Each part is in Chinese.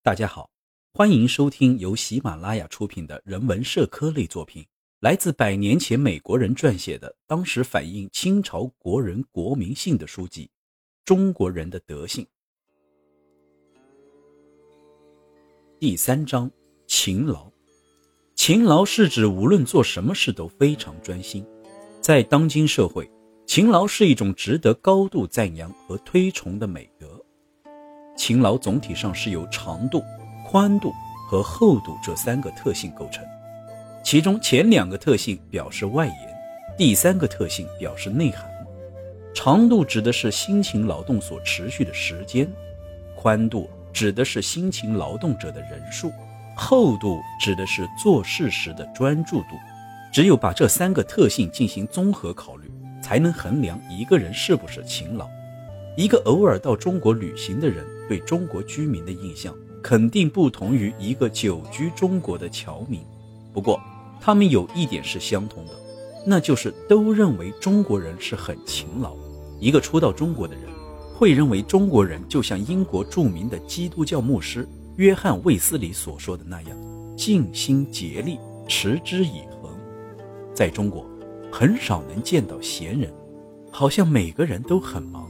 大家好，欢迎收听由喜马拉雅出品的人文社科类作品，来自百年前美国人撰写的，当时反映清朝国人国民性的书籍《中国人的德性》。第三章：勤劳。勤劳是指无论做什么事都非常专心。在当今社会，勤劳是一种值得高度赞扬和推崇的美德。勤劳总体上是由长度、宽度和厚度这三个特性构成，其中前两个特性表示外延，第三个特性表示内涵。长度指的是辛勤劳动所持续的时间，宽度指的是辛勤劳动者的人数，厚度指的是做事时的专注度。只有把这三个特性进行综合考虑，才能衡量一个人是不是勤劳。一个偶尔到中国旅行的人，对中国居民的印象肯定不同于一个久居中国的侨民。不过，他们有一点是相同的，那就是都认为中国人是很勤劳。一个初到中国的人，会认为中国人就像英国著名的基督教牧师约翰·卫斯理所说的那样，尽心竭力，持之以恒。在中国，很少能见到闲人，好像每个人都很忙。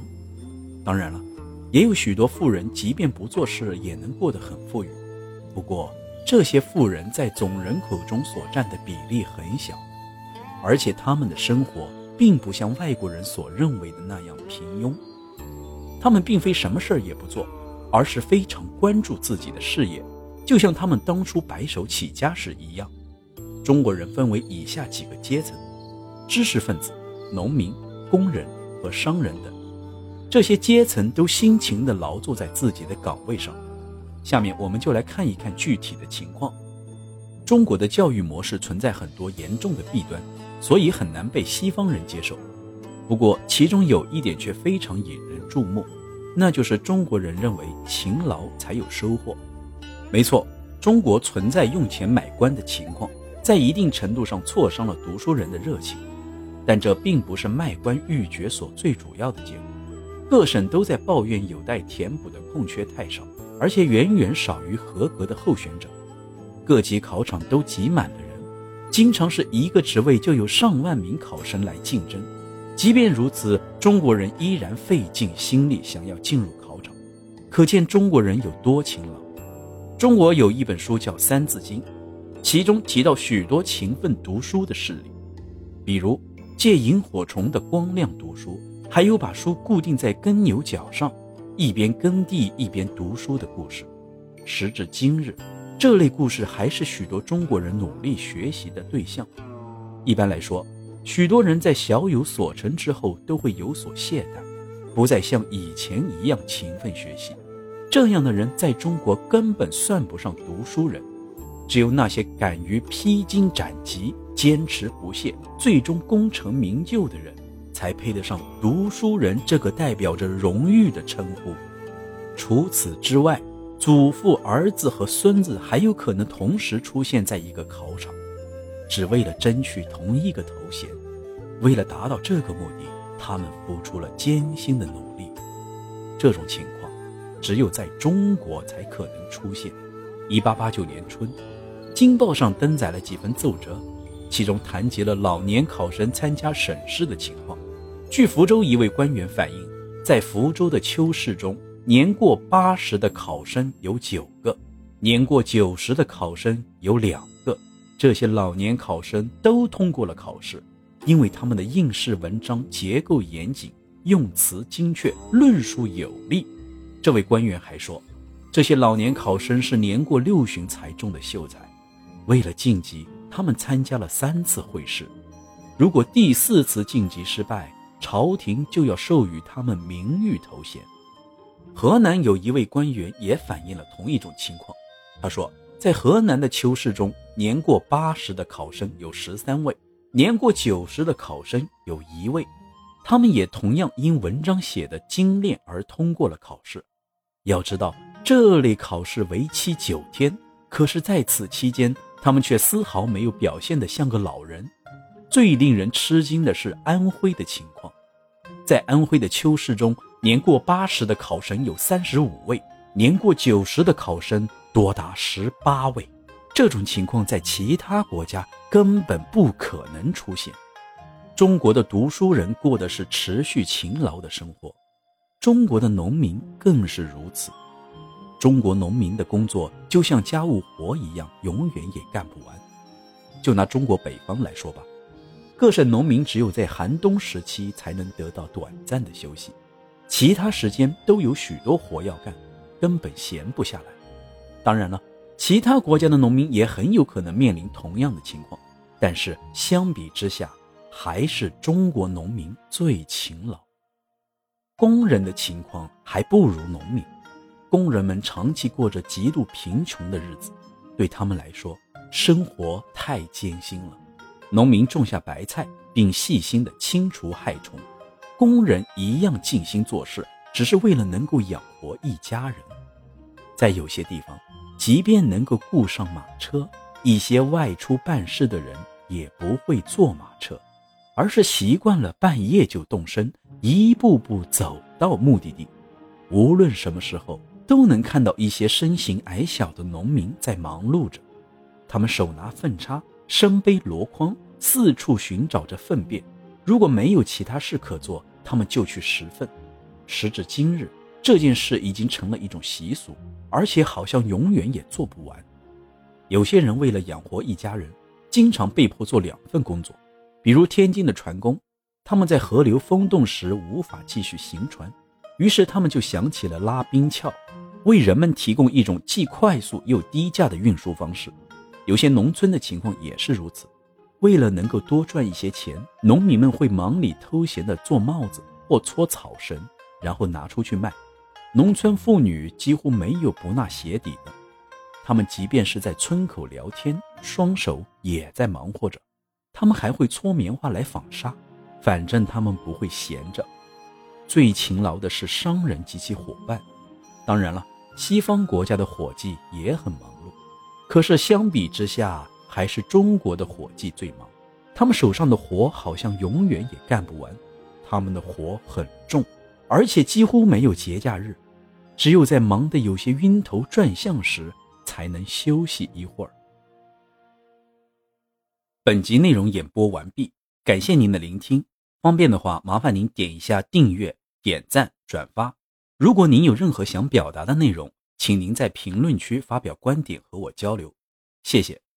当然了，也有许多富人，即便不做事也能过得很富裕。不过，这些富人在总人口中所占的比例很小，而且他们的生活并不像外国人所认为的那样平庸。他们并非什么事儿也不做，而是非常关注自己的事业，就像他们当初白手起家时一样。中国人分为以下几个阶层：知识分子、农民、工人和商人等。这些阶层都辛勤地劳作在自己的岗位上。下面我们就来看一看具体的情况。中国的教育模式存在很多严重的弊端，所以很难被西方人接受。不过，其中有一点却非常引人注目，那就是中国人认为勤劳才有收获。没错，中国存在用钱买官的情况，在一定程度上挫伤了读书人的热情。但这并不是卖官鬻爵所最主要的结果。各省都在抱怨有待填补的空缺太少，而且远远少于合格的候选者。各级考场都挤满了人，经常是一个职位就有上万名考生来竞争。即便如此，中国人依然费尽心力想要进入考场，可见中国人有多勤劳。中国有一本书叫《三字经》，其中提到许多勤奋读书的事例，比如借萤火虫的光亮读书。还有把书固定在耕牛角上，一边耕地一边读书的故事。时至今日，这类故事还是许多中国人努力学习的对象。一般来说，许多人在小有所成之后都会有所懈怠，不再像以前一样勤奋学习。这样的人在中国根本算不上读书人。只有那些敢于披荆斩棘、坚持不懈、最终功成名就的人。才配得上“读书人”这个代表着荣誉的称呼。除此之外，祖父、儿子和孙子还有可能同时出现在一个考场，只为了争取同一个头衔。为了达到这个目的，他们付出了艰辛的努力。这种情况只有在中国才可能出现。一八八九年春，《京报》上登载了几份奏折，其中谈及了老年考生参加省试的情况。据福州一位官员反映，在福州的秋试中，年过八十的考生有九个，年过九十的考生有两个。这些老年考生都通过了考试，因为他们的应试文章结构严谨，用词精确，论述有力。这位官员还说，这些老年考生是年过六旬才中的秀才，为了晋级，他们参加了三次会试，如果第四次晋级失败。朝廷就要授予他们名誉头衔。河南有一位官员也反映了同一种情况。他说，在河南的秋试中，年过八十的考生有十三位，年过九十的考生有一位，他们也同样因文章写的精炼而通过了考试。要知道，这类考试为期九天，可是在此期间，他们却丝毫没有表现得像个老人。最令人吃惊的是安徽的情况，在安徽的秋试中，年过八十的考生有三十五位，年过九十的考生多达十八位。这种情况在其他国家根本不可能出现。中国的读书人过的是持续勤劳的生活，中国的农民更是如此。中国农民的工作就像家务活一样，永远也干不完。就拿中国北方来说吧，各省农民只有在寒冬时期才能得到短暂的休息，其他时间都有许多活要干，根本闲不下来。当然了。其他国家的农民也很有可能面临同样的情况，但是相比之下，还是中国农民最勤劳。工人的情况还不如农民，工人们长期过着极度贫穷的日子，对他们来说，生活太艰辛了。农民种下白菜，并细心地清除害虫，工人一样尽心做事，只是为了能够养活一家人。在有些地方。即便能够雇上马车，一些外出办事的人也不会坐马车，而是习惯了半夜就动身，一步步走到目的地。无论什么时候，都能看到一些身形矮小的农民在忙碌着，他们手拿粪叉，身背箩筐，四处寻找着粪便。如果没有其他事可做，他们就去拾粪。时至今日。这件事已经成了一种习俗，而且好像永远也做不完。有些人为了养活一家人，经常被迫做两份工作。比如天津的船工，他们在河流封冻时无法继续行船，于是他们就想起了拉冰橇，为人们提供一种既快速又低价的运输方式。有些农村的情况也是如此，为了能够多赚一些钱，农民们会忙里偷闲地做帽子或搓草绳，然后拿出去卖。农村妇女几乎没有不纳鞋底的，她们即便是在村口聊天，双手也在忙活着。她们还会搓棉花来纺纱，反正她们不会闲着。最勤劳的是商人及其伙伴，当然了，西方国家的伙计也很忙碌，可是相比之下，还是中国的伙计最忙。他们手上的活好像永远也干不完，他们的活很重。而且几乎没有节假日，只有在忙得有些晕头转向时，才能休息一会儿。本集内容演播完毕，感谢您的聆听。方便的话，麻烦您点一下订阅、点赞、转发。如果您有任何想表达的内容，请您在评论区发表观点和我交流。谢谢。